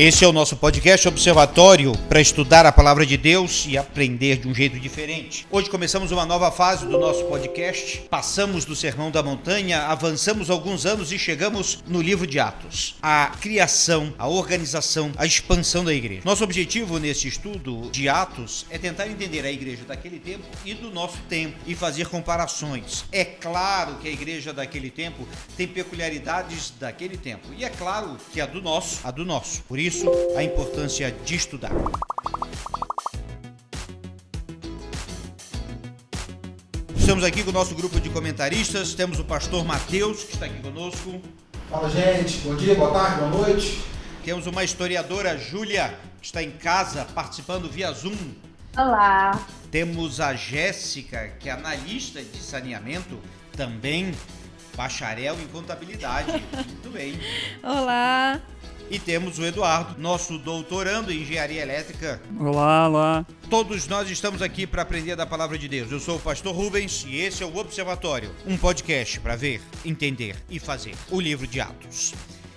Esse é o nosso podcast Observatório para estudar a palavra de Deus e aprender de um jeito diferente. Hoje começamos uma nova fase do nosso podcast. Passamos do Sermão da Montanha, avançamos alguns anos e chegamos no livro de Atos. A criação, a organização, a expansão da igreja. Nosso objetivo nesse estudo de Atos é tentar entender a igreja daquele tempo e do nosso tempo e fazer comparações. É claro que a igreja daquele tempo tem peculiaridades daquele tempo e é claro que a do nosso, a do nosso. Por isso isso, a importância de estudar. Estamos aqui com o nosso grupo de comentaristas. Temos o pastor Mateus, que está aqui conosco. Fala, gente. Bom dia, boa tarde, boa noite. Temos uma historiadora, Júlia, que está em casa participando via Zoom. Olá. Temos a Jéssica, que é analista de saneamento, também bacharel em contabilidade. Muito bem. Olá. E temos o Eduardo, nosso doutorando em engenharia elétrica. Olá, olá. Todos nós estamos aqui para aprender da palavra de Deus. Eu sou o pastor Rubens e esse é o Observatório, um podcast para ver, entender e fazer o livro de Atos.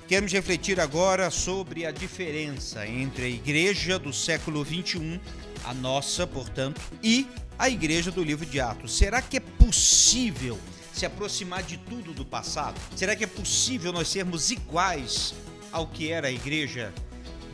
Queremos refletir agora sobre a diferença entre a igreja do século 21, a nossa, portanto, e a igreja do livro de Atos. Será que é possível se aproximar de tudo do passado? Será que é possível nós sermos iguais ao que era a igreja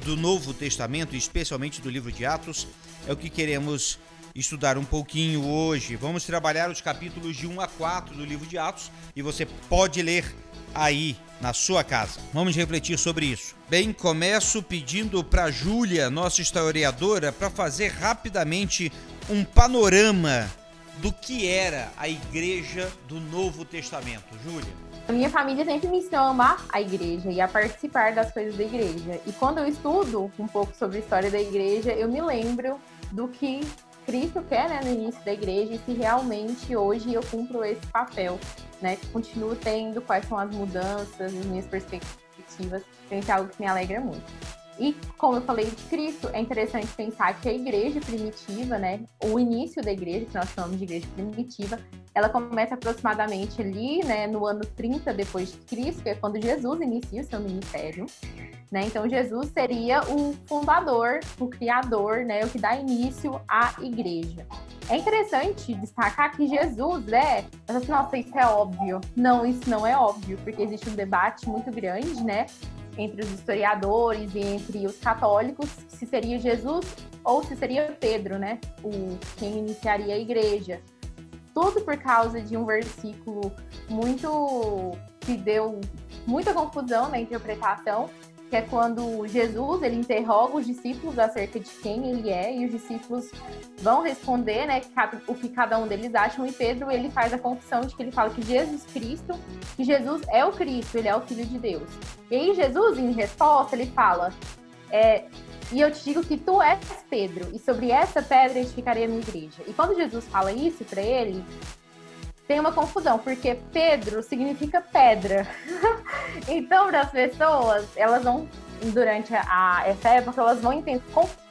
do Novo Testamento, especialmente do livro de Atos, é o que queremos estudar um pouquinho hoje. Vamos trabalhar os capítulos de 1 a 4 do livro de Atos e você pode ler aí na sua casa. Vamos refletir sobre isso. Bem, começo pedindo para Júlia, nossa historiadora, para fazer rapidamente um panorama do que era a igreja do Novo Testamento. Júlia. A minha família sempre me ensinou a amar a igreja e a participar das coisas da igreja. E quando eu estudo um pouco sobre a história da igreja, eu me lembro do que Cristo quer né, no início da igreja e se realmente hoje eu cumpro esse papel, né? Continuo tendo quais são as mudanças, as minhas perspectivas. Isso é algo que me alegra muito. E como eu falei de Cristo, é interessante pensar que a igreja primitiva, né, o início da igreja, que nós chamamos de igreja primitiva, ela começa aproximadamente ali, né, no ano 30 depois de Cristo, que é quando Jesus inicia o seu ministério. Né? Então Jesus seria o fundador, o criador, né, o que dá início à igreja. É interessante destacar que Jesus, né? Assim, Nossa, isso é óbvio. Não, isso não é óbvio, porque existe um debate muito grande, né? Entre os historiadores e entre os católicos se seria Jesus ou se seria Pedro, né? O quem iniciaria a igreja. Tudo por causa de um versículo muito que deu muita confusão na interpretação, que é quando Jesus ele interroga os discípulos acerca de quem ele é e os discípulos vão responder, né, o que cada um deles acham e Pedro ele faz a confissão de que ele fala que Jesus Cristo, que Jesus é o Cristo, ele é o Filho de Deus. E aí Jesus em resposta ele fala, é, e eu te digo que tu és Pedro, e sobre essa pedra edificarei a minha igreja. E quando Jesus fala isso para ele, tem uma confusão, porque Pedro significa pedra. então, para as pessoas, elas vão, durante a, essa época, elas vão,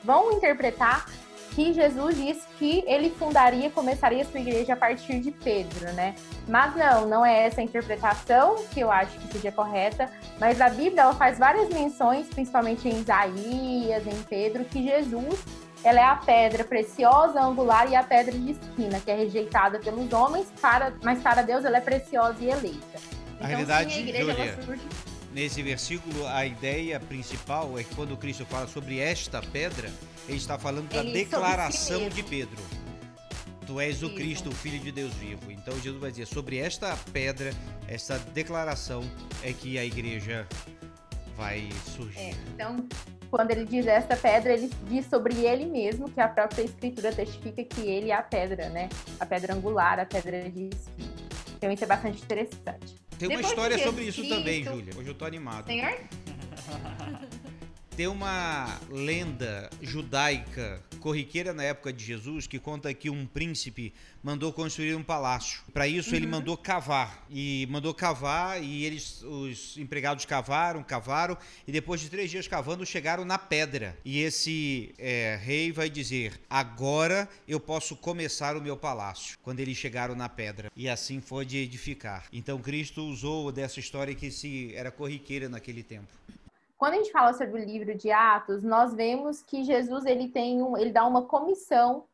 vão interpretar que Jesus disse que ele fundaria, começaria sua igreja a partir de Pedro, né? Mas não, não é essa a interpretação que eu acho que seja correta, mas a Bíblia ela faz várias menções, principalmente em Isaías, em Pedro, que Jesus ela é a pedra preciosa, angular e a pedra de esquina, que é rejeitada pelos homens, para, mas para Deus ela é preciosa e eleita. Então, a realidade, sim, a igreja, Júlia, surge... nesse versículo, a ideia principal é que quando Cristo fala sobre esta pedra, ele está falando da declaração de Pedro. Tu és o Cristo, o Filho de Deus vivo. Então Jesus vai dizer sobre esta pedra, esta declaração é que a igreja vai surgir. É, então, quando ele diz esta pedra, ele diz sobre ele mesmo, que a própria escritura testifica que ele é a pedra, né? A pedra angular, a pedra de espinho. Então isso é bastante interessante. Tem uma Depois história sobre isso Cristo... também, Júlia. Hoje eu tô animado. Senhor? Tem uma lenda judaica corriqueira na época de Jesus que conta que um príncipe mandou construir um palácio. Para isso uhum. ele mandou cavar e mandou cavar e eles, os empregados cavaram, cavaram e depois de três dias cavando chegaram na pedra. E esse é, rei vai dizer: agora eu posso começar o meu palácio. Quando eles chegaram na pedra e assim foi de edificar. Então Cristo usou dessa história que se era corriqueira naquele tempo. Quando a gente fala sobre o livro de Atos, nós vemos que Jesus ele tem um, ele dá uma comissão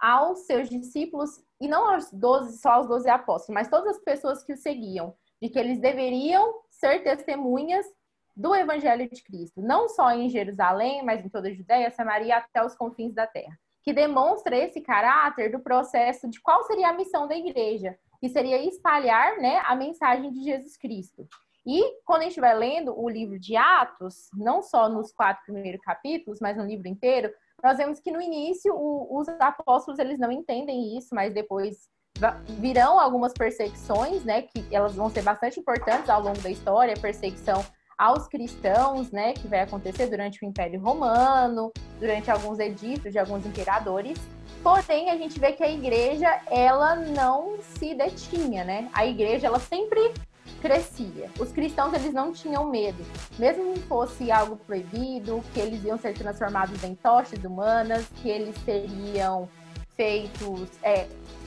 aos seus discípulos e não aos 12, só aos 12 apóstolos, mas todas as pessoas que o seguiam, de que eles deveriam ser testemunhas do evangelho de Cristo, não só em Jerusalém, mas em toda a Judéia, Samaria até os confins da terra, que demonstra esse caráter do processo de qual seria a missão da igreja, que seria espalhar, né, a mensagem de Jesus Cristo. E quando a gente vai lendo o livro de Atos, não só nos quatro primeiros capítulos, mas no livro inteiro, nós vemos que no início o, os apóstolos eles não entendem isso, mas depois virão algumas perseguições, né, que elas vão ser bastante importantes ao longo da história, perseguição aos cristãos, né, que vai acontecer durante o Império Romano, durante alguns editos de alguns imperadores. Porém, a gente vê que a igreja ela não se detinha, né? A igreja ela sempre crescia. Os cristãos eles não tinham medo, mesmo que fosse algo proibido, que eles iam ser transformados em tochas humanas, que eles seriam feitos, é,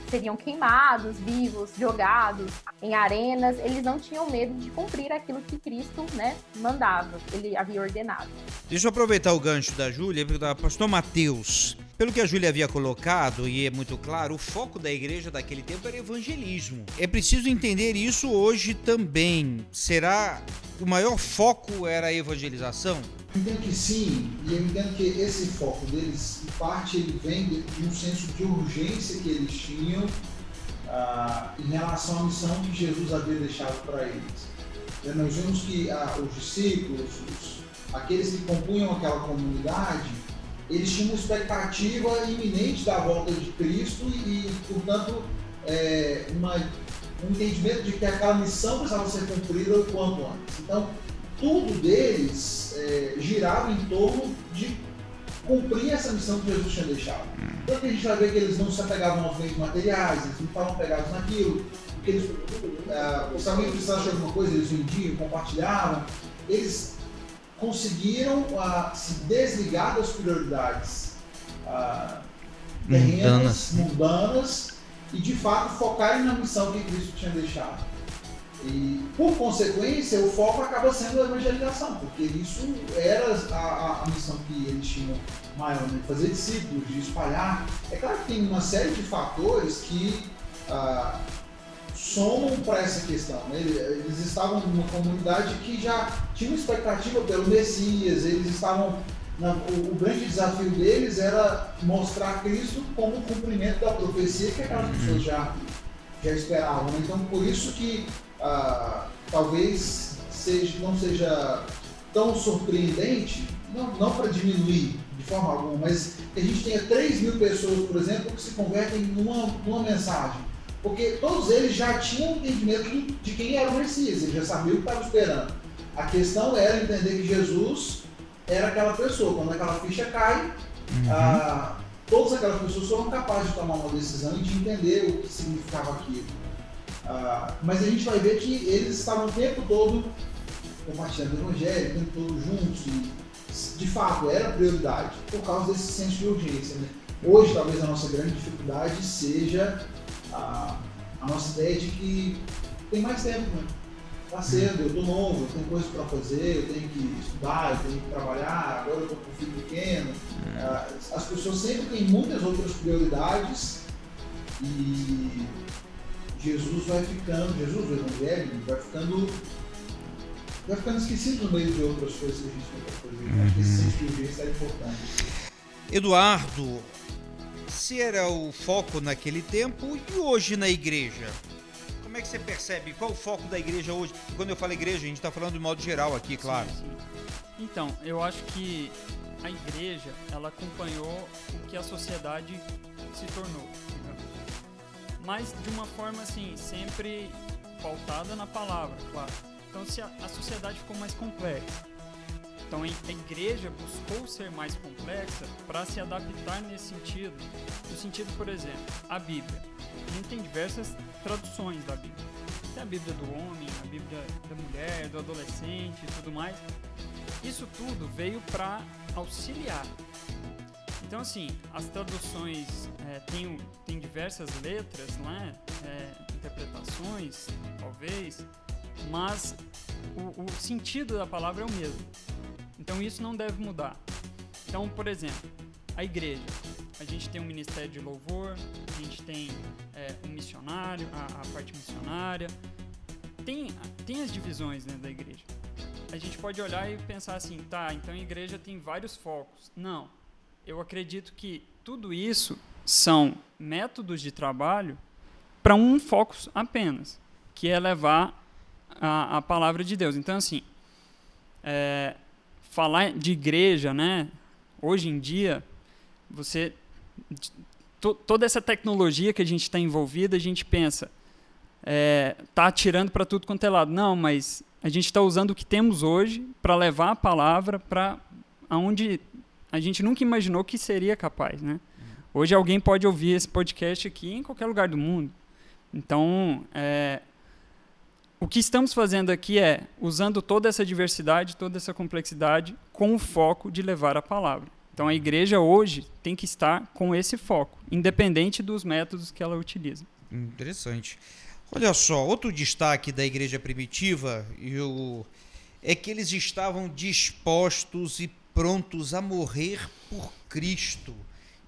seriam queimados, vivos, jogados em arenas. Eles não tinham medo de cumprir aquilo que Cristo, né, mandava, ele havia ordenado. Deixa eu aproveitar o gancho da Júlia, pastor Mateus. Pelo que a Júlia havia colocado, e é muito claro, o foco da igreja daquele tempo era evangelismo. É preciso entender isso hoje também. Será que o maior foco era a evangelização? Eu entendo que sim, e eu entendo que esse foco deles, em parte, ele vem de, um senso de urgência que eles tinham ah, em relação à missão que Jesus havia deixado para eles. E nós vemos que ah, os discípulos, os, aqueles que compunham aquela comunidade, eles tinham uma expectativa iminente da volta de Cristo e, portanto, é, uma, um entendimento de que aquela missão precisava ser cumprida o quanto antes. Então, tudo deles é, girava em torno de cumprir essa missão que Jesus tinha deixado. Então, a gente vai ver que eles não se apegavam aos bens materiais, eles não estavam pegados naquilo, porque eles, uh, se alguém precisasse de alguma coisa, eles vendiam, compartilhavam. Eles conseguiram uh, se desligar das prioridades uh, terrenas, mundanas. mundanas e de fato focarem na missão que Cristo tinha deixado. E por consequência, o foco acaba sendo a evangelização, porque isso era a, a missão que eles tinham maior, né? fazer discípulos, de espalhar. É claro que tem uma série de fatores que ah, somam para essa questão. Né? Eles estavam numa comunidade que já tinha uma expectativa pelo Messias, eles estavam. Na, o, o, grande desafio deles era mostrar Cristo como cumprimento da profecia que aquelas uhum. pessoas já, já esperavam. Então, por isso que ah, talvez seja, não seja tão surpreendente, não, não para diminuir de forma alguma, mas que a gente tenha 3 mil pessoas, por exemplo, que se convertem numa, numa mensagem porque todos eles já tinham entendimento de quem era o Messias, eles já sabiam o que estavam esperando. A questão era entender que Jesus era aquela pessoa. Quando aquela ficha cai, uhum. ah, todas aquelas pessoas foram capazes de tomar uma decisão e de entender o que significava aquilo. Ah, mas a gente vai ver que eles estavam o tempo todo compartilhando o evangelho, o tempo todo juntos. E, de fato, era prioridade por causa desse senso de urgência. Né? Hoje, talvez a nossa grande dificuldade seja a, a nossa ideia de que tem mais tempo, né? Tá cedo, eu tô novo, eu tenho coisas para fazer, eu tenho que estudar, eu tenho que trabalhar, agora eu tô com um filho pequeno. É. As pessoas sempre têm muitas outras prioridades e Jesus vai ficando, Jesus, o Evangelho, vai ficando vai ficando esquecido no meio de outras coisas que a gente tem para fazer. Uhum. Acho que esse senso de é importante. Eduardo, esse era o foco naquele tempo e hoje na igreja? Como é que você percebe? Qual o foco da igreja hoje? Quando eu falo igreja, a gente está falando de modo geral aqui, claro. Sim, sim. Então, eu acho que a igreja, ela acompanhou o que a sociedade se tornou. Mas de uma forma assim, sempre pautada na palavra, claro. Então, se a, a sociedade ficou mais complexa, então a igreja buscou ser mais complexa para se adaptar nesse sentido. No sentido, por exemplo, a Bíblia. A gente tem diversas traduções da Bíblia. Tem a Bíblia do homem, a Bíblia da mulher, do adolescente e tudo mais. Isso tudo veio para auxiliar. Então, assim, as traduções é, têm, tem diversas letras, né? É, interpretações, talvez, mas o, o sentido da palavra é o mesmo. Então isso não deve mudar. Então, por exemplo, a igreja. A gente tem um ministério de louvor, a gente tem é, um missionário, a, a, parte missionária. Tem, tem as divisões dentro da igreja. A gente pode olhar e pensar assim, tá, então a igreja tem vários focos. Não. Eu acredito que tudo isso são métodos de trabalho para um foco apenas, que é levar a, a palavra de Deus. Então, assim, é, falar de igreja, né? Hoje em dia, você to, toda essa tecnologia que a gente está envolvida, a gente pensa, é, tá atirando para tudo quanto é lado. Não, mas a gente está usando o que temos hoje para levar a palavra para aonde a gente nunca imaginou que seria capaz, né? Hoje alguém pode ouvir esse podcast aqui em qualquer lugar do mundo. Então, é, o que estamos fazendo aqui é usando toda essa diversidade, toda essa complexidade, com o foco de levar a palavra. Então a igreja hoje tem que estar com esse foco, independente dos métodos que ela utiliza. Interessante. Olha só, outro destaque da igreja primitiva eu, é que eles estavam dispostos e prontos a morrer por Cristo.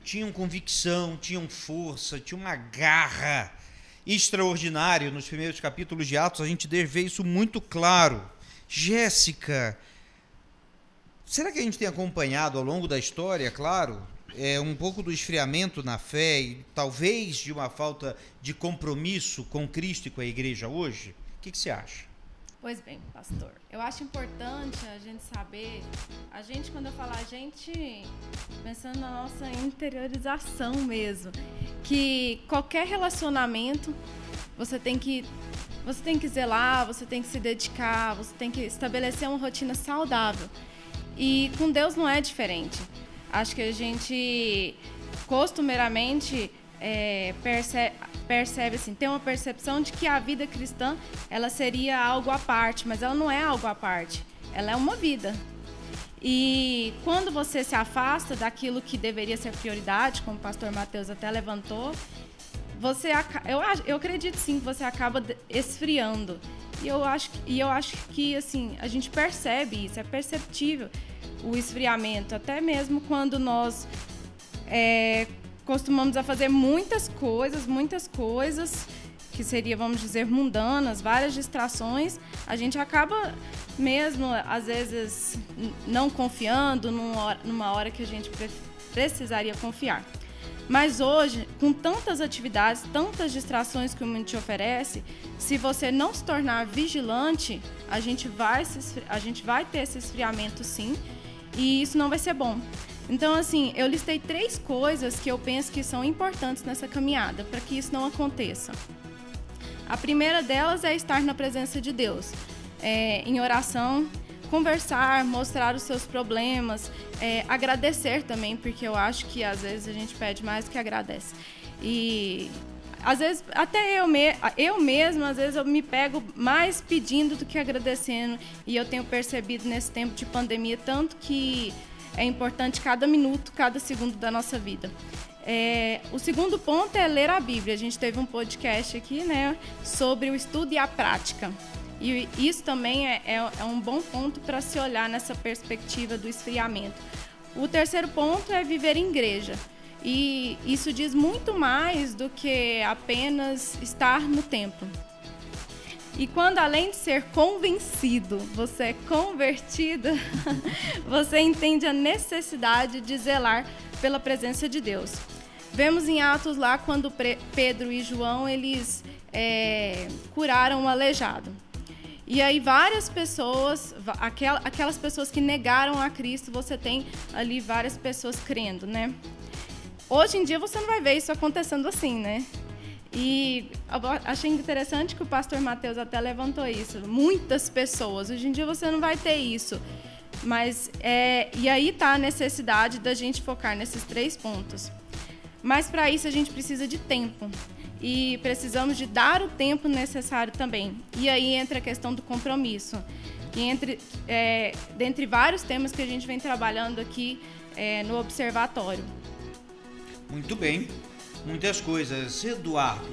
Tinham convicção, tinham força, tinham uma garra extraordinária. Nos primeiros capítulos de Atos a gente vê isso muito claro. Jéssica, Será que a gente tem acompanhado ao longo da história, claro, é, um pouco do esfriamento na fé e talvez de uma falta de compromisso com Cristo e com a igreja hoje? O que, que você acha? Pois bem, pastor. Eu acho importante a gente saber, a gente, quando eu falar a gente, pensando na nossa interiorização mesmo, que qualquer relacionamento você tem que você tem que zelar, você tem que se dedicar, você tem que estabelecer uma rotina saudável. E com Deus não é diferente. Acho que a gente costumeiramente é, percebe, percebe assim, tem uma percepção de que a vida cristã ela seria algo à parte, mas ela não é algo à parte. Ela é uma vida. E quando você se afasta daquilo que deveria ser prioridade, como o pastor Mateus até levantou, você eu, eu acredito sim que você acaba esfriando. E eu acho, e eu acho que assim, a gente percebe isso, é perceptível o esfriamento, até mesmo quando nós é, costumamos a fazer muitas coisas, muitas coisas que seria, vamos dizer, mundanas, várias distrações, a gente acaba mesmo, às vezes, não confiando numa hora, que a gente precisaria confiar. Mas hoje, com tantas atividades, tantas distrações que o mundo te oferece, se você não se tornar vigilante, a gente vai, se, a gente vai ter esse esfriamento sim, e isso não vai ser bom. Então, assim, eu listei três coisas que eu penso que são importantes nessa caminhada para que isso não aconteça. A primeira delas é estar na presença de Deus, é, em oração, conversar, mostrar os seus problemas, é, agradecer também, porque eu acho que às vezes a gente pede mais do que agradece. E às vezes até eu, me, eu mesma, às vezes eu me pego mais pedindo do que agradecendo. E eu tenho percebido nesse tempo de pandemia tanto que é importante cada minuto, cada segundo da nossa vida. É, o segundo ponto é ler a Bíblia. A gente teve um podcast aqui, né, sobre o estudo e a prática. E isso também é, é, é um bom ponto para se olhar nessa perspectiva do esfriamento. O terceiro ponto é viver em igreja. E isso diz muito mais do que apenas estar no templo. E quando, além de ser convencido, você é convertido, você entende a necessidade de zelar pela presença de Deus. Vemos em Atos lá quando Pedro e João eles é, curaram um aleijado. E aí várias pessoas, aquelas pessoas que negaram a Cristo, você tem ali várias pessoas crendo, né? Hoje em dia você não vai ver isso acontecendo assim, né? E achei interessante que o pastor Mateus até levantou isso. Muitas pessoas. Hoje em dia você não vai ter isso. Mas é, e aí tá a necessidade da gente focar nesses três pontos. Mas para isso a gente precisa de tempo e precisamos de dar o tempo necessário também. E aí entra a questão do compromisso. E entre, é, dentre vários temas que a gente vem trabalhando aqui é, no observatório. Muito bem, muitas coisas. Eduardo,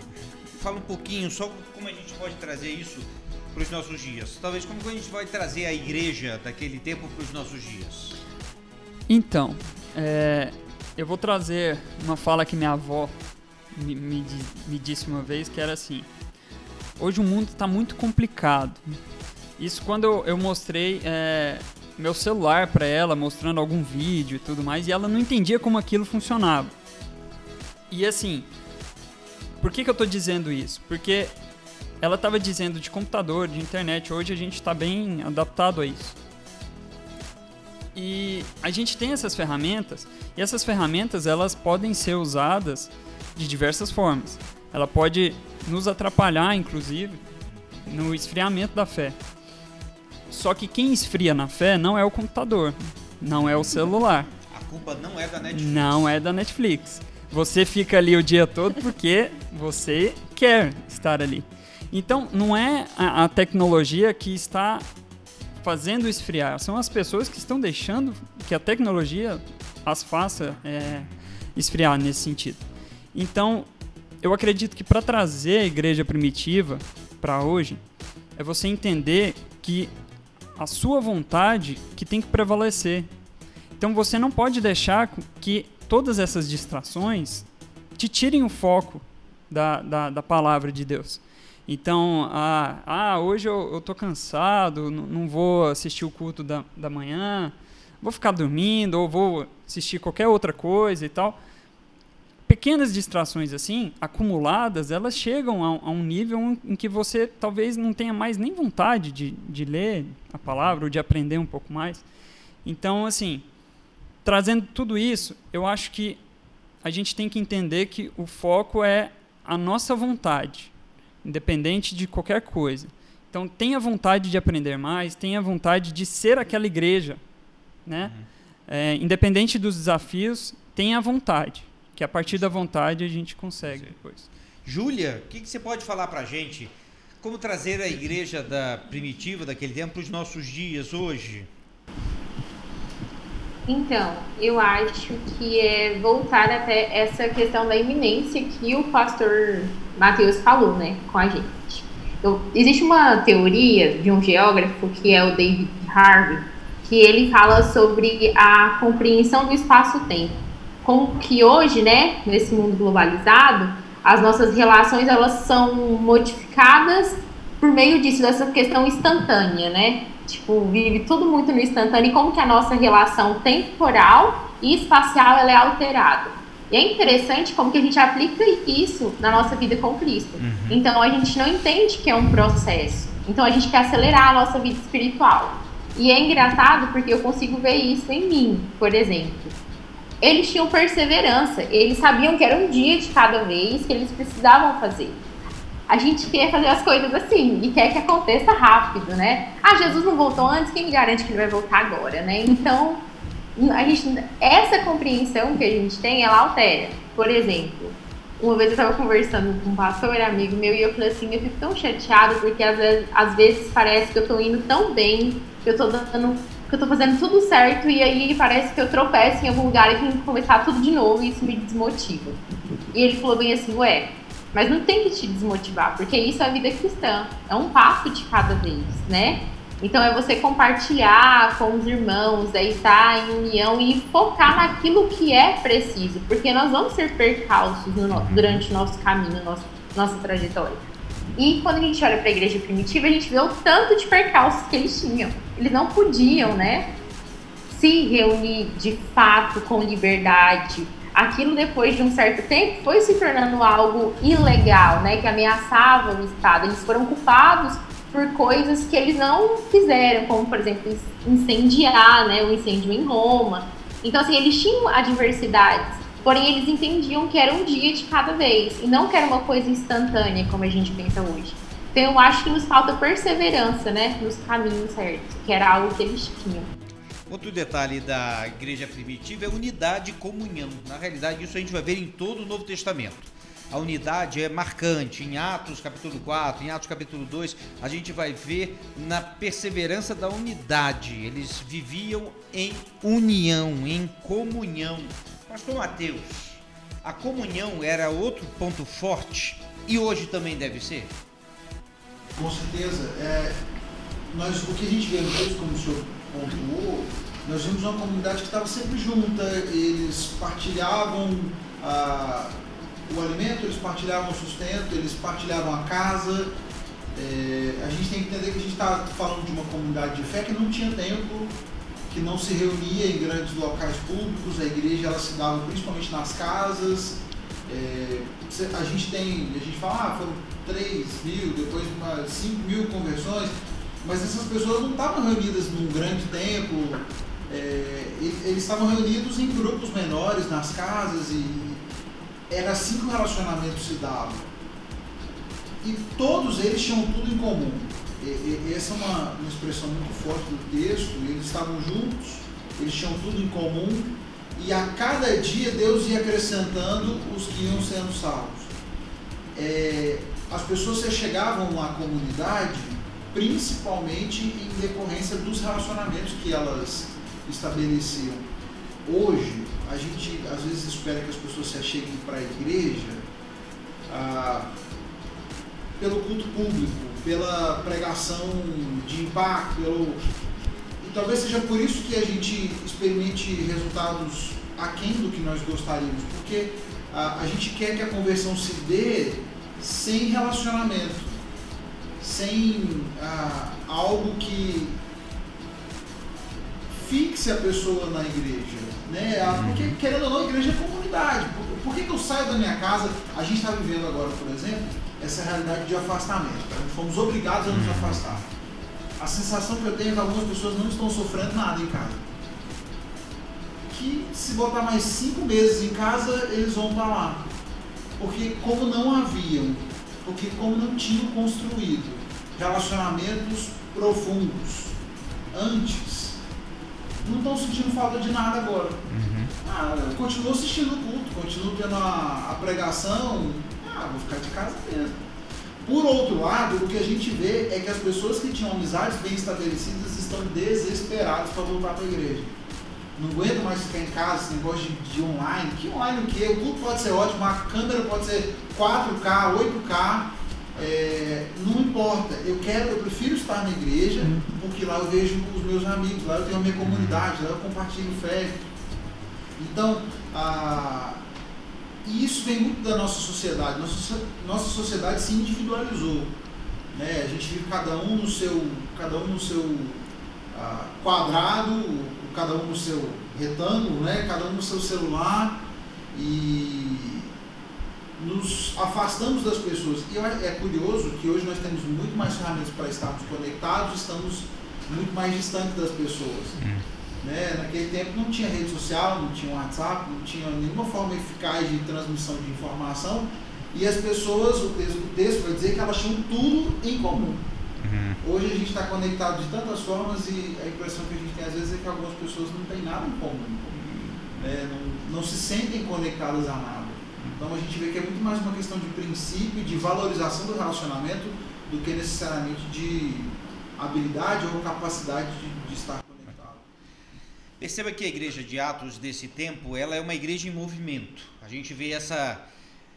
fala um pouquinho só como a gente pode trazer isso para os nossos dias? Talvez como a gente vai trazer a igreja daquele tempo para os nossos dias? Então, é, eu vou trazer uma fala que minha avó me, me, me disse uma vez, que era assim: hoje o mundo está muito complicado. Isso quando eu, eu mostrei é, meu celular para ela, mostrando algum vídeo e tudo mais, e ela não entendia como aquilo funcionava. E assim, por que, que eu tô dizendo isso? Porque ela estava dizendo de computador, de internet, hoje a gente está bem adaptado a isso. E a gente tem essas ferramentas, e essas ferramentas elas podem ser usadas de diversas formas. Ela pode nos atrapalhar, inclusive, no esfriamento da fé. Só que quem esfria na fé não é o computador, não é o celular. A culpa não é da Netflix. Não é da Netflix. Você fica ali o dia todo porque você quer estar ali. Então, não é a, a tecnologia que está fazendo esfriar, são as pessoas que estão deixando que a tecnologia as faça é, esfriar nesse sentido. Então, eu acredito que para trazer a igreja primitiva para hoje, é você entender que a sua vontade que tem que prevalecer. Então você não pode deixar que todas essas distrações te tirem o foco da, da, da palavra de Deus. Então, ah, ah hoje eu, tô cansado, não vou assistir o culto da, da manhã, vou ficar dormindo, ou vou assistir qualquer outra coisa e tal. Pequenas distrações assim, acumuladas, elas chegam a, a um nível em que você talvez não tenha mais nem vontade de, de ler a palavra ou de aprender um pouco mais. Então, assim, trazendo tudo isso, eu acho que a gente tem que entender que o foco é a nossa vontade, independente de qualquer coisa. Então, tenha vontade de aprender mais, tenha vontade de ser aquela igreja, né? Uhum. É, independente dos desafios, tenha vontade, que a partir da vontade a gente consegue Sim. depois. Júlia, o que, que, você pode falar para a gente? Como trazer a igreja da primitiva daquele tempo para os nossos dias hoje? Então, eu acho que é voltar até essa questão da iminência que o pastor Mateus falou, né, com a gente. Eu, existe uma teoria de um geógrafo que é o David Harvey, que ele fala sobre a compreensão do espaço-tempo. Como que hoje, né, nesse mundo globalizado, as nossas relações elas são modificadas por meio disso, dessa questão instantânea, né? tipo, vive tudo muito no instantâneo e como que a nossa relação temporal e espacial ela é alterada. E é interessante como que a gente aplica isso na nossa vida com Cristo. Uhum. Então a gente não entende que é um processo. Então a gente quer acelerar a nossa vida espiritual. E é engraçado porque eu consigo ver isso em mim, por exemplo. Eles tinham perseverança, eles sabiam que era um dia de cada vez que eles precisavam fazer a gente quer fazer as coisas assim e quer que aconteça rápido, né? Ah, Jesus não voltou antes, quem me garante que ele vai voltar agora, né? Então, a gente, essa compreensão que a gente tem, ela altera. Por exemplo, uma vez eu estava conversando com um pastor amigo meu e eu falei assim, eu fico tão chateado porque às vezes, às vezes parece que eu estou indo tão bem, que eu estou dando eu tô fazendo tudo certo e aí parece que eu tropeço em algum lugar e tenho que começar tudo de novo e isso me desmotiva. E ele falou bem assim, ué, mas não tem que te desmotivar, porque isso é a vida cristã. É um passo de cada vez, né? Então é você compartilhar com os irmãos, é estar em união e focar naquilo que é preciso, porque nós vamos ser percalços no, durante o nosso caminho, nosso, nossa trajetória. E quando a gente olha para a igreja primitiva, a gente vê o tanto de percalços que eles tinham. Eles não podiam, né, se reunir de fato com liberdade, aquilo depois de um certo tempo foi se tornando algo ilegal, né, que ameaçava o Estado. Eles foram culpados por coisas que eles não fizeram, como por exemplo incendiar, né, o incêndio em Roma. Então assim, eles tinham adversidades, porém eles entendiam que era um dia de cada vez e não que era uma coisa instantânea como a gente pensa hoje. Então eu acho que nos falta perseverança, né, nos caminhos certos, que era algo que eles tinham. Outro detalhe da igreja primitiva é unidade e comunhão. Na realidade, isso a gente vai ver em todo o Novo Testamento. A unidade é marcante. Em Atos capítulo 4, em Atos capítulo 2, a gente vai ver na perseverança da unidade. Eles viviam em união, em comunhão. Pastor Mateus, a comunhão era outro ponto forte e hoje também deve ser? Com certeza. É, nós, o que a gente vê hoje, como o senhor pontuou, nós vimos uma comunidade que estava sempre junta, eles partilhavam a, o alimento, eles partilhavam o sustento, eles partilhavam a casa. É, a gente tem que entender que a gente está falando de uma comunidade de fé que não tinha tempo, que não se reunia em grandes locais públicos, a igreja ela se dava principalmente nas casas. É, a gente tem, a gente fala, ah, foram 3 mil, depois 5 mil conversões, mas essas pessoas não estavam reunidas num grande templo, é, eles estavam reunidos em grupos menores, nas casas, e era assim que o relacionamento se dava. E todos eles tinham tudo em comum. E, e, essa é uma, uma expressão muito forte do texto. Eles estavam juntos, eles tinham tudo em comum, e a cada dia Deus ia acrescentando os que iam sendo salvos. É, as pessoas chegavam à comunidade principalmente em decorrência dos relacionamentos que elas estabeleciam. Hoje, a gente às vezes espera que as pessoas se acheguem para a igreja ah, pelo culto público, pela pregação de impacto, pelo... e talvez seja por isso que a gente experimente resultados aquém do que nós gostaríamos, porque a, a gente quer que a conversão se dê sem relacionamento, sem ah, algo que fixe a pessoa na igreja. Né? Ah, porque, querendo ou não, a igreja é comunidade. Por, por que, que eu saio da minha casa? A gente está vivendo agora, por exemplo, essa realidade de afastamento. Tá? Fomos obrigados a nos uhum. afastar. A sensação que eu tenho é que algumas pessoas não estão sofrendo nada em casa. Que se botar mais cinco meses em casa, eles vão estar lá. Porque como não haviam, porque como não tinham construído relacionamentos profundos antes, não estão sentindo falta de nada agora. Uhum. Ah, continuo assistindo o culto, continuo tendo a, a pregação, ah, vou ficar de casa mesmo. Por outro lado, o que a gente vê é que as pessoas que tinham amizades bem estabelecidas estão desesperadas para voltar para a igreja não aguento mais ficar em casa, esse negócio de, de online. Que online o quê? O culto pode ser ótimo, a câmera pode ser 4K, 8K, é, não importa. Eu quero, eu prefiro estar na igreja, porque lá eu vejo os meus amigos, lá eu tenho a minha comunidade, lá eu compartilho fé. Então, a, e isso vem muito da nossa sociedade. Nossa, nossa sociedade se individualizou. Né? A gente vive cada um no seu, cada um no seu ah, quadrado, cada um no seu retângulo, né? cada um no seu celular e nos afastamos das pessoas. E é curioso que hoje nós temos muito mais ferramentas para estarmos conectados, estamos muito mais distantes das pessoas. Hum. Né? Naquele tempo não tinha rede social, não tinha WhatsApp, não tinha nenhuma forma eficaz de transmissão de informação e as pessoas, o texto, o texto vai dizer que elas tinham tudo em comum. Uhum. Hoje a gente está conectado de tantas formas e a impressão que a gente tem às vezes é que algumas pessoas não têm nada em comum, né? não, não se sentem conectadas a nada. Então a gente vê que é muito mais uma questão de princípio, de valorização do relacionamento, do que necessariamente de habilidade ou capacidade de, de estar conectado. Perceba que a igreja de Atos desse tempo, ela é uma igreja em movimento. A gente vê essa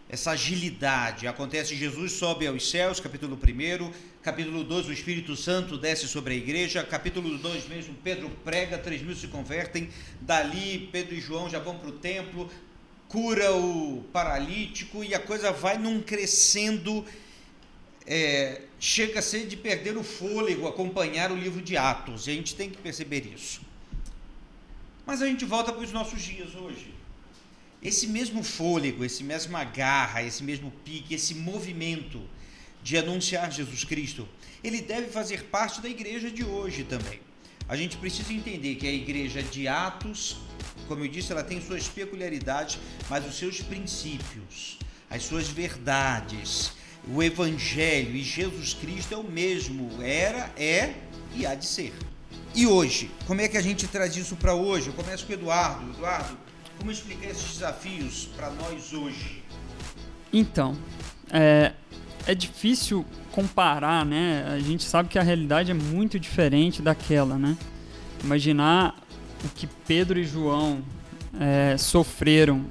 essa agilidade. Acontece Jesus sobe aos céus, capítulo 1, capítulo 2, o Espírito Santo desce sobre a igreja, capítulo 2 mesmo, Pedro prega, 3 mil se convertem, dali Pedro e João já vão para o templo, cura o paralítico e a coisa vai num crescendo, é, chega a ser de perder o fôlego, acompanhar o livro de Atos, e a gente tem que perceber isso. Mas a gente volta para os nossos dias hoje. Esse mesmo fôlego, esse mesma garra, esse mesmo pique, esse movimento de anunciar Jesus Cristo, ele deve fazer parte da igreja de hoje também. A gente precisa entender que a igreja de Atos, como eu disse, ela tem suas peculiaridades, mas os seus princípios, as suas verdades, o Evangelho e Jesus Cristo é o mesmo, era, é e há de ser. E hoje, como é que a gente traz isso para hoje? Eu começo com o Eduardo. Eduardo, como explicar esses desafios para nós hoje? Então, é, é difícil comparar, né? A gente sabe que a realidade é muito diferente daquela, né? Imaginar o que Pedro e João é, sofreram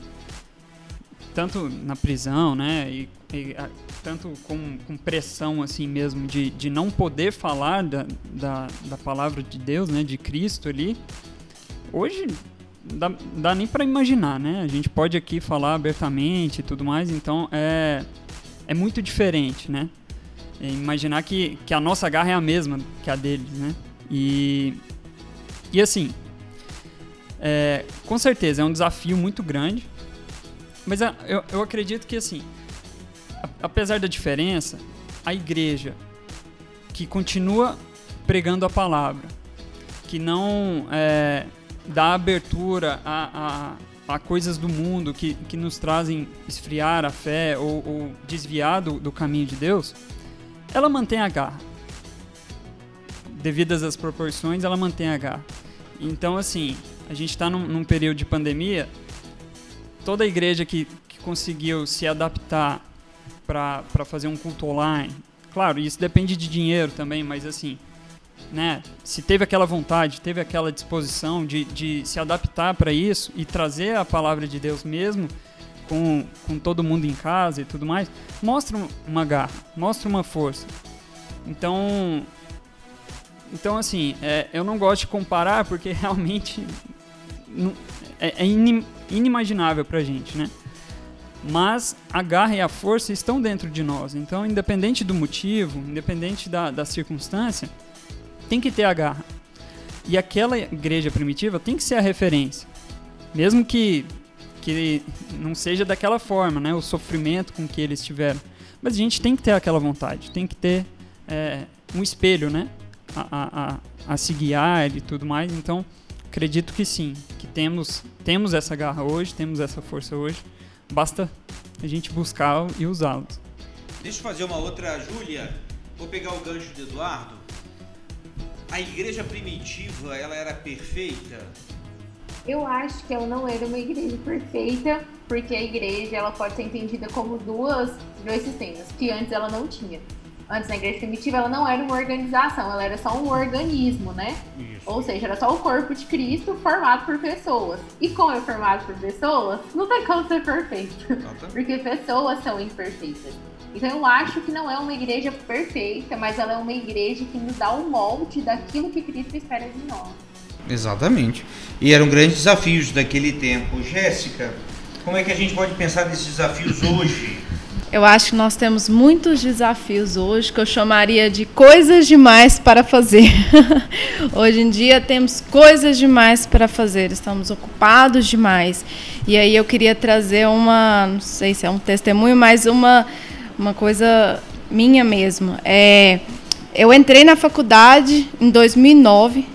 tanto na prisão, né, e, e a, tanto com, com, pressão assim mesmo de, de não poder falar da, da, da palavra de Deus, né, de Cristo ali, hoje dá, dá nem para imaginar, né? A gente pode aqui falar abertamente e tudo mais, então é, é muito diferente, né? É imaginar que, que a nossa garra é a mesma que a deles, né? E, e assim, é, com certeza é um desafio muito grande, mas eu, eu acredito que assim, apesar da diferença, a igreja que continua pregando a palavra, que não é, dá abertura a, a, a, coisas do mundo que, que nos trazem esfriar a fé ou, ou desviar do, do caminho de Deus, ela mantém a garra. Devidas às proporções, ela mantém a garra. Então, assim, a gente está num, num, período de pandemia, toda igreja que, que conseguiu se adaptar para fazer um culto online, claro, isso depende de dinheiro também, mas assim, né, se teve aquela vontade, teve aquela disposição de, de se adaptar para isso e trazer a palavra de Deus mesmo com, com todo mundo em casa e tudo mais, mostra uma garra, mostra uma força. Então, então assim, é, eu não gosto de comparar porque realmente é, é inim, inimaginável para a gente, né? Mas a garra e a força estão dentro de nós. Então, independente do motivo, independente da, da circunstância, tem que ter a garra. E aquela igreja primitiva tem que ser a referência. Mesmo que, que não seja daquela forma, né? O sofrimento com que eles tiveram. Mas a gente tem que ter aquela vontade, tem que ter é, um espelho, né? A, a, a, a se guiar e tudo mais. Então, acredito que sim, que temos, temos essa garra hoje, temos essa força hoje. Basta a gente buscar e usá-los. Deixa eu fazer uma outra, Júlia. Vou pegar o gancho do Eduardo a igreja primitiva ela era perfeita? Eu acho que ela não era uma igreja perfeita, porque a igreja ela pode ser entendida como duas, dois sistemas, que antes ela não tinha. Antes, na igreja primitiva, ela não era uma organização, ela era só um organismo, né? Isso. Ou seja, era só o corpo de Cristo formado por pessoas. E como é formado por pessoas, não tem como ser perfeito. Porque pessoas são imperfeitas. Então eu acho que não é uma igreja perfeita, mas ela é uma igreja que nos dá o um molde daquilo que Cristo espera de nós. Exatamente. E eram grandes desafios daquele tempo. Jéssica, como é que a gente pode pensar nesses desafios hoje? Eu acho que nós temos muitos desafios hoje que eu chamaria de coisas demais para fazer. hoje em dia temos coisas demais para fazer, estamos ocupados demais. E aí eu queria trazer uma, não sei se é um testemunho, mas uma uma coisa minha mesmo. É, eu entrei na faculdade em 2009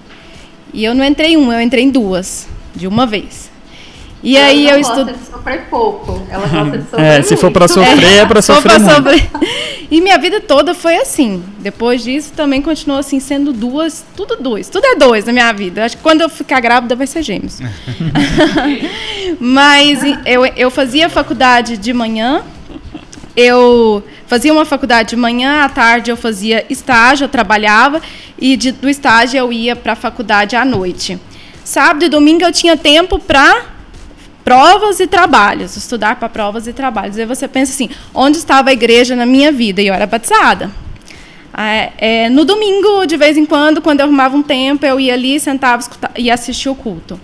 e eu não entrei em uma, eu entrei em duas, de uma vez. E ela aí eu estudo. de sofrer pouco. Ela gosta de sofrer. É, se for para sofrer, é, é para sofrer. Sofrer. E minha vida toda foi assim. Depois disso também continuou assim, sendo duas, tudo dois. Tudo é dois na minha vida. Acho que quando eu ficar grávida vai ser gêmeos. Mas eu, eu fazia faculdade de manhã eu fazia uma faculdade de manhã, à tarde eu fazia estágio, eu trabalhava, e de, do estágio eu ia para a faculdade à noite. Sábado e domingo eu tinha tempo para provas e trabalhos, estudar para provas e trabalhos. Aí você pensa assim, onde estava a igreja na minha vida? E eu era batizada. É, é, no domingo, de vez em quando, quando eu arrumava um tempo, eu ia ali, sentava e assistia o culto.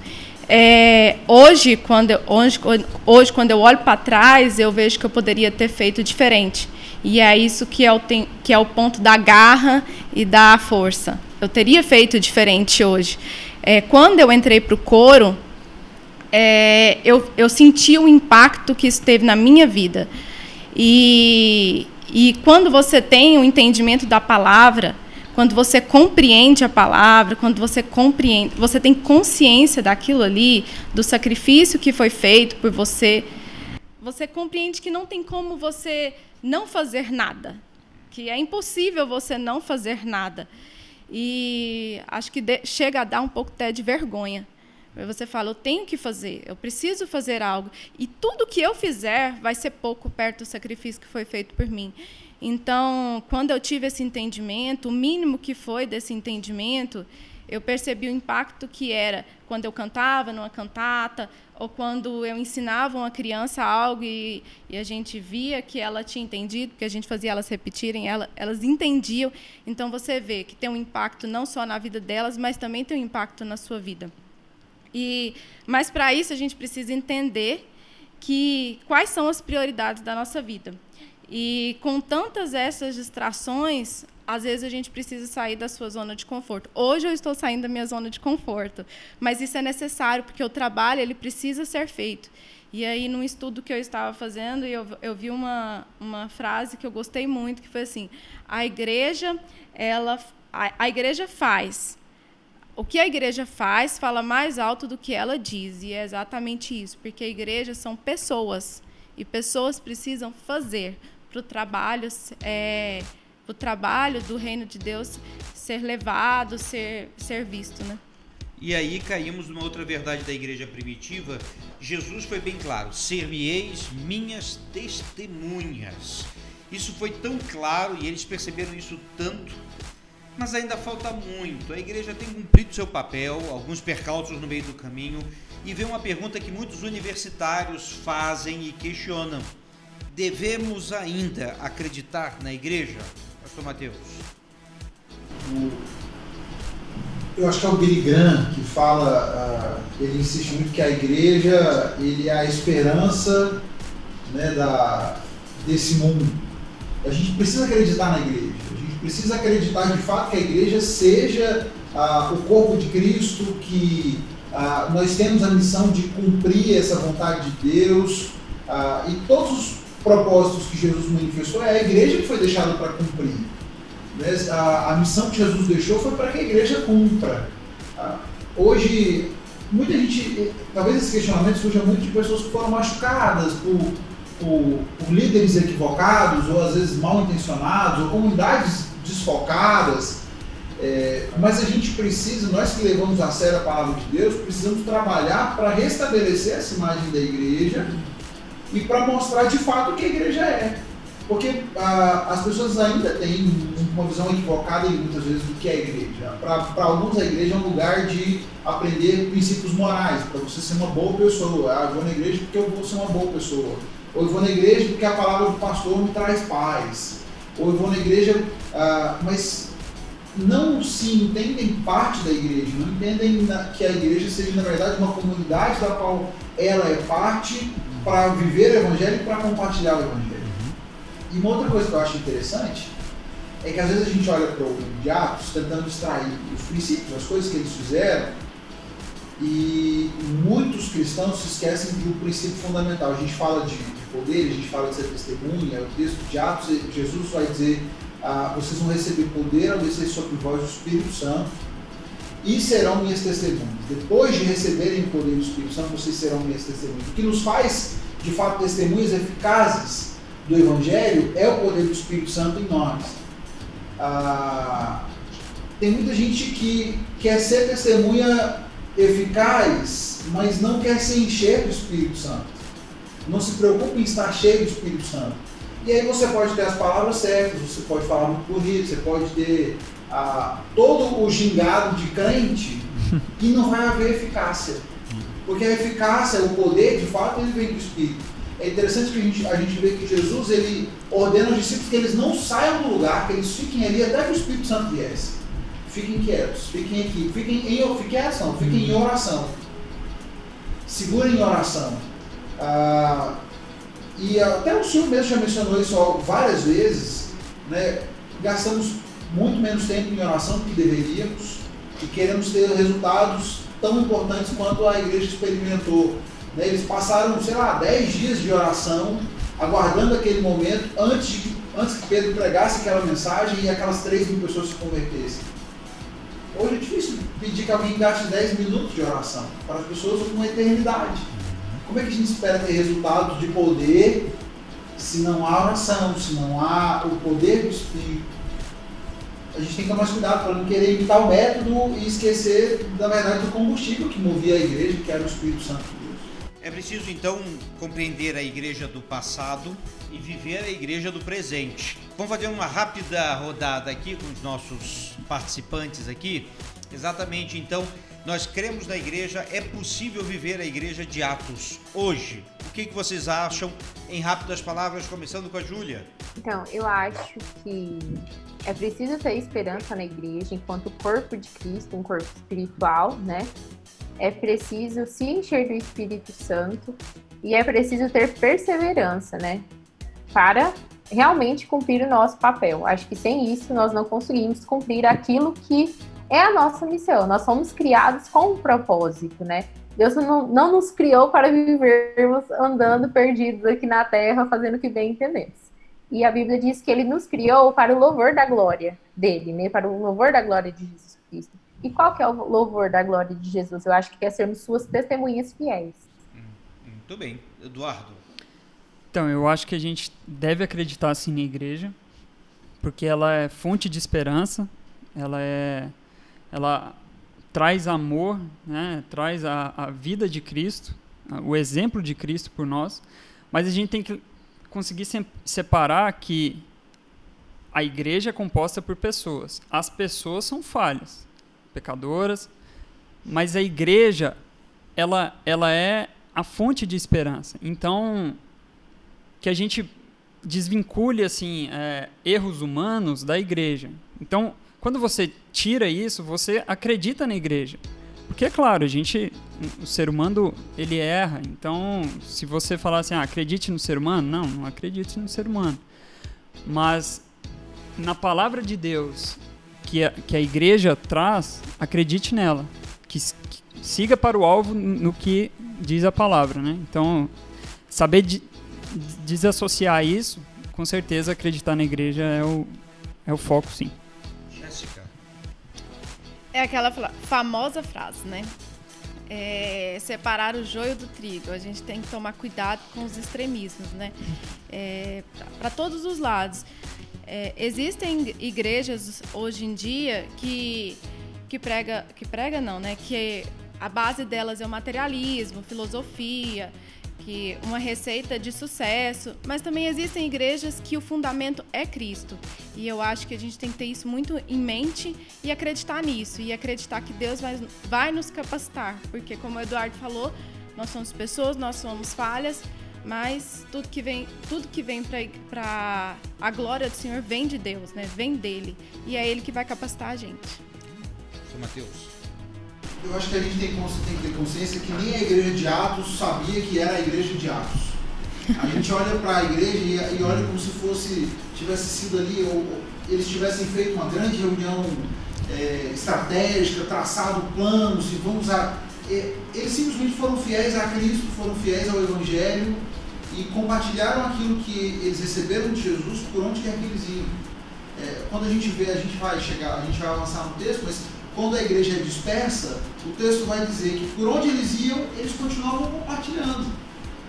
É, hoje, quando eu, hoje, hoje, quando eu olho para trás, eu vejo que eu poderia ter feito diferente. E é isso que é o, tem, que é o ponto da garra e da força. Eu teria feito diferente hoje. É, quando eu entrei para o coro, é, eu, eu senti o impacto que isso teve na minha vida. E, e quando você tem o entendimento da palavra, quando você compreende a palavra, quando você compreende, você tem consciência daquilo ali, do sacrifício que foi feito por você, você compreende que não tem como você não fazer nada, que é impossível você não fazer nada. E acho que de, chega a dar um pouco até de vergonha. Você fala, eu tenho que fazer, eu preciso fazer algo. E tudo que eu fizer vai ser pouco perto do sacrifício que foi feito por mim. Então, quando eu tive esse entendimento, o mínimo que foi desse entendimento, eu percebi o impacto que era quando eu cantava numa cantata, ou quando eu ensinava uma criança algo e, e, a gente via que ela tinha entendido, porque a gente fazia elas repetirem, ela, elas entendiam. Então você vê que tem um impacto não só na vida delas, mas também tem um impacto na sua vida. E, mas para isso a gente precisa entender que quais são as prioridades da nossa vida. E com tantas essas distrações, às vezes a gente precisa sair da sua zona de conforto. Hoje eu estou saindo da minha zona de conforto, mas isso é necessário porque o trabalho ele precisa ser feito. E aí, num estudo que eu estava fazendo, eu, eu vi uma, uma frase que eu gostei muito, que foi assim: a igreja, ela, a, a igreja faz. O que a igreja faz fala mais alto do que ela diz, e é exatamente isso, porque a igreja são pessoas, e pessoas precisam fazer para o trabalho é, trabalho do reino de Deus ser levado, ser, ser visto, né? E aí caímos numa outra verdade da igreja primitiva. Jesus foi bem claro: ser-me-eis minhas testemunhas. Isso foi tão claro e eles perceberam isso tanto, mas ainda falta muito. A igreja tem cumprido seu papel, alguns percalços no meio do caminho, e vem uma pergunta que muitos universitários fazem e questionam: devemos ainda acreditar na igreja? Pastor Mateus. Eu acho que é o Billy Graham que fala, uh, ele insiste muito que a igreja ele é a esperança né, da, desse mundo. A gente precisa acreditar na igreja. Precisa acreditar de fato que a igreja seja uh, o corpo de Cristo, que uh, nós temos a missão de cumprir essa vontade de Deus e todos os propósitos que Jesus manifestou, é a igreja que foi deixada para cumprir. Né? A, a, missão que Jesus deixou foi para que a igreja cumpra. Ah, hoje, muita gente, talvez esse questionamento surja muito de pessoas que foram machucadas por, por, por líderes equivocados, ou às vezes mal intencionados, ou comunidades desfocadas. É, mas a gente precisa, nós que levamos a sério a palavra de Deus, precisamos trabalhar para restabelecer essa imagem da igreja e para mostrar de fato o que a igreja é. Porque ah, as pessoas ainda têm uma visão equivocada muitas vezes do que é a igreja. Para alguns, a igreja é um lugar de aprender princípios morais, para você ser uma boa pessoa. Ah, eu vou na igreja porque eu vou ser uma boa pessoa. Ou eu vou na igreja porque a palavra do pastor me traz paz. Ou eu vou na igreja, ah, mas não se entendem parte da igreja, não entendem que a igreja seja, na verdade, uma comunidade da qual ela é parte para viver o evangelho e para compartilhar o evangelho. E uma outra coisa que eu acho interessante é que às vezes a gente olha para o livro de Atos tentando extrair os princípios, as coisas que eles fizeram, e muitos cristãos se esquecem do princípio fundamental. A gente fala de poder, a gente fala de ser testemunha, o texto de Atos, Jesus vai dizer: ah, vocês vão receber poder ao descer sobre vós o Espírito Santo e serão minhas testemunhas. Depois de receberem o poder do Espírito Santo, vocês serão minhas testemunhas. O que nos faz, de fato, testemunhas eficazes do Evangelho é o poder do Espírito Santo em nós. Ah, tem muita gente que quer ser testemunha eficaz, mas não quer se encher do Espírito Santo. Não se preocupa em estar cheio do Espírito Santo. E aí você pode ter as palavras certas, você pode falar muito bonito, você pode ter ah, todo o gingado de crente e não vai haver eficácia. Porque a eficácia, o poder, de fato, ele vem do Espírito. É interessante que a gente, a gente vê que Jesus ele ordena aos discípulos que eles não saiam do lugar, que eles fiquem ali até que o Espírito Santo viesse. Fiquem quietos, fiquem aqui, fiquem em, fiquem em ação, fiquem em oração. Segurem em oração. Ah, e até o senhor mesmo já mencionou isso várias vezes. Né? Gastamos muito menos tempo em oração do que deveríamos e queremos ter resultados tão importantes quanto a igreja experimentou. Né? Eles passaram, sei lá, 10 dias de oração, aguardando aquele momento antes, de, antes que Pedro pregasse aquela mensagem e aquelas 3 mil pessoas se convertessem. Hoje é difícil pedir que alguém gaste 10 minutos de oração. Para as pessoas, uma eternidade. Como é que a gente espera ter resultados de poder se não há oração, se não há o poder do Espírito? a gente tem que tomar cuidado para não querer imitar o método e esquecer, da verdade, do combustível que movia a igreja, que era o Espírito Santo de Deus. É preciso, então, compreender a igreja do passado e viver a igreja do presente. Vamos fazer uma rápida rodada aqui com os nossos participantes aqui. Exatamente, então, nós cremos na igreja, é possível viver a igreja de Atos hoje. O que, que vocês acham? Em rápidas palavras, começando com a Júlia. Então, eu acho que é preciso ter esperança na igreja enquanto corpo de Cristo, um corpo espiritual, né? É preciso se encher do Espírito Santo e é preciso ter perseverança, né? Para realmente cumprir o nosso papel. Acho que sem isso nós não conseguimos cumprir aquilo que é a nossa missão. Nós somos criados com um propósito, né? Deus não, não nos criou para vivermos andando perdidos aqui na terra, fazendo o que bem entendemos. E a Bíblia diz que ele nos criou para o louvor da glória dele, né? Para o louvor da glória de Jesus Cristo. E qual que é o louvor da glória de Jesus? Eu acho que é sermos suas testemunhas fiéis. Muito bem. Eduardo. Então, eu acho que a gente deve acreditar assim na igreja, porque ela é fonte de esperança, ela é ela traz amor, né? traz a, a vida de Cristo, o exemplo de Cristo por nós, mas a gente tem que conseguir se separar que a igreja é composta por pessoas. As pessoas são falhas, pecadoras, mas a igreja ela, ela é a fonte de esperança. Então, que a gente desvincule assim é, erros humanos da igreja. Então, quando você tira isso, você acredita na igreja. Porque é claro, a gente, o ser humano, ele erra. Então, se você falar assim, ah, acredite no ser humano, não, não acredite no ser humano. Mas na palavra de Deus que a, que a igreja traz, acredite nela. Que, que siga para o alvo no que diz a palavra, né? Então, saber de, desassociar isso, com certeza acreditar na igreja é o, é o foco, sim. É aquela famosa frase, né? É, separar o joio do trigo. A gente tem que tomar cuidado com os extremismos, né? É, Para todos os lados. É, existem igrejas hoje em dia que que prega que prega não, né? Que a base delas é o materialismo, filosofia, que uma receita de sucesso, mas também existem igrejas que o fundamento é Cristo. E eu acho que a gente tem que ter isso muito em mente e acreditar nisso e acreditar que Deus vai, vai nos capacitar, porque como o Eduardo falou, nós somos pessoas, nós somos falhas, mas tudo que vem, tudo que vem para a glória do Senhor vem de Deus, né? Vem dele, e é ele que vai capacitar a gente. Sou Mateus eu acho que a gente tem, tem, que ter consciência que nem a igreja de Atos sabia que era a igreja de Atos. A gente olha para a igreja e, e, olha como se fosse, tivesse sido ali, ou, ou eles tivessem feito uma grande reunião é, estratégica, traçado planos e vamos a. É, eles simplesmente foram fiéis a Cristo, foram fiéis ao Evangelho e compartilharam aquilo que eles receberam de Jesus por onde quer que eles iam. É, quando a gente vê, a gente vai chegar, a gente vai avançar no texto, mas quando a igreja é dispersa, o texto vai dizer que por onde eles iam, eles continuavam compartilhando.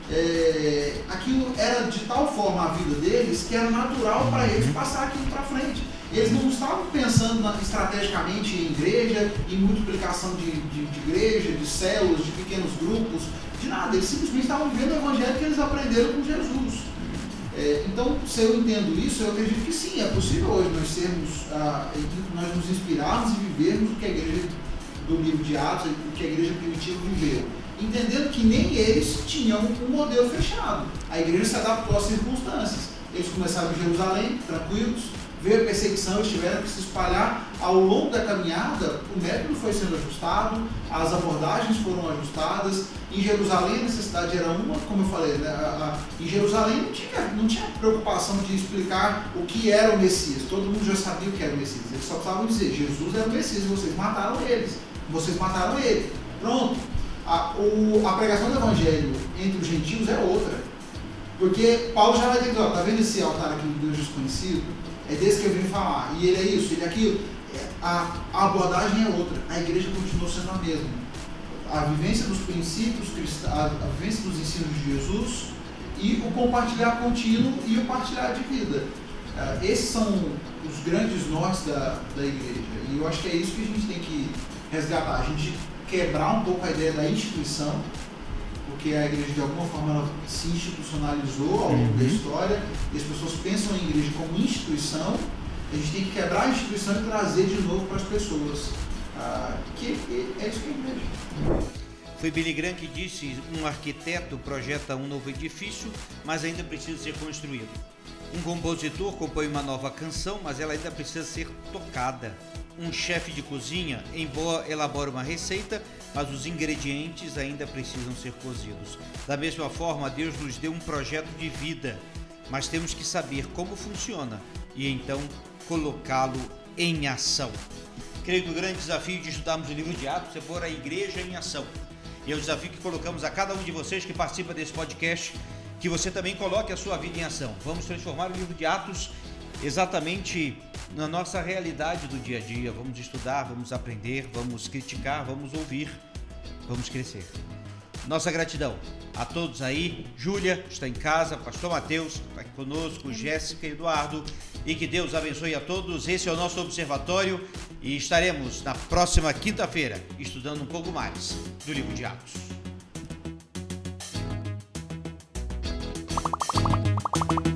É, aquilo era de tal forma a vida deles que era natural para eles passar aquilo para frente. Eles não estavam pensando na, estrategicamente em igreja, em multiplicação de, de, de igreja, de células, de pequenos grupos, de nada. Eles simplesmente estavam vivendo o evangelho que eles aprenderam com Jesus. É, então, se eu entendo isso, eu acredito que sim, é possível hoje nós sermos, ah, nós nos inspirarmos e vivermos o que a igreja do livro de Atos, o que a igreja primitiva viveu. Entendendo que nem eles tinham um modelo fechado. A igreja se adaptou às circunstâncias. Eles começaram em Jerusalém, tranquilos, veio a perseguição, eles tiveram que se espalhar. Ao longo da caminhada, o método foi sendo ajustado, as abordagens foram ajustadas. Em Jerusalém, a necessidade era uma, como eu falei, né? em Jerusalém não tinha, não tinha preocupação de explicar o que era o Messias. Todo mundo já sabia o que era o Messias. Eles só precisavam dizer: Jesus era o Messias vocês mataram eles. Vocês mataram ele. Pronto. A, o, a pregação do Evangelho entre os gentios é outra. Porque Paulo já vai dizer: ó, tá vendo esse altar aqui do Deus desconhecido? É desse que eu vim falar. E ele é isso, ele é aquilo. É, a, a abordagem é outra. A igreja continua sendo a mesma. A vivência dos princípios, a, a vivência dos ensinos de Jesus e o compartilhar contínuo e o partilhar de vida. Uh, esses são os grandes nortes da, da igreja. E eu acho que é isso que a gente tem que resgatar. A gente quebrar um pouco a ideia da instituição porque a igreja de alguma forma ela se institucionalizou ao longo da Uhum. história e as pessoas pensam em igreja como instituição. A gente tem que quebrar a instituição e trazer de novo para as pessoas. Ah, que é isso que é a igreja. Foi Billy Graham que disse: um arquiteto projeta um novo edifício, mas ainda precisa ser construído. Um compositor compõe uma nova canção, mas ela ainda precisa ser tocada. Um chefe de cozinha embora elabora uma receita, mas os ingredientes ainda precisam ser cozidos. Da mesma forma, Deus nos deu um projeto de vida, mas temos que saber como funciona e então colocá-lo em ação. Creio que o grande desafio de estudarmos o livro de Atos é pôr a igreja em ação. E é o desafio que colocamos a cada um de vocês que participa desse podcast, que você também coloque a sua vida em ação. Vamos transformar o livro de Atos exatamente na nossa realidade do dia a dia. Vamos estudar, vamos aprender, vamos criticar, vamos ouvir, vamos crescer. Nossa gratidão a todos aí. Júlia está em casa, Pastor Mateus está aqui conosco, Jéssica e Eduardo. E que Deus abençoe a todos. Esse é o nosso observatório e estaremos na próxima quinta-feira estudando um pouco mais do livro de Atos. you